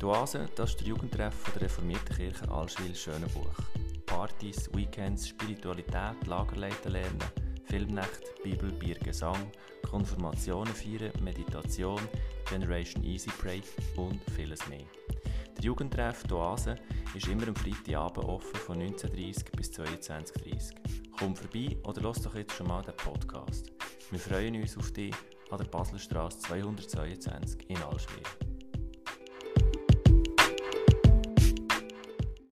Die Oase, das ist der Jugendtreff der reformierten Kirche Allschwil-Schönenbuch. Partys, Weekends, Spiritualität, Lagerleiten lernen, Filmnacht, Bibel, Bier, Gesang, Konfirmationen feiern, Meditation, Generation Easy Pray und vieles mehr. Der Jugendtreff die Oase ist immer am Freitagabend offen von 19.30 bis 22.30 Komm vorbei oder lass doch jetzt schon mal den Podcast. Wir freuen uns auf dich an der Baselstraße 222 in Allschwil.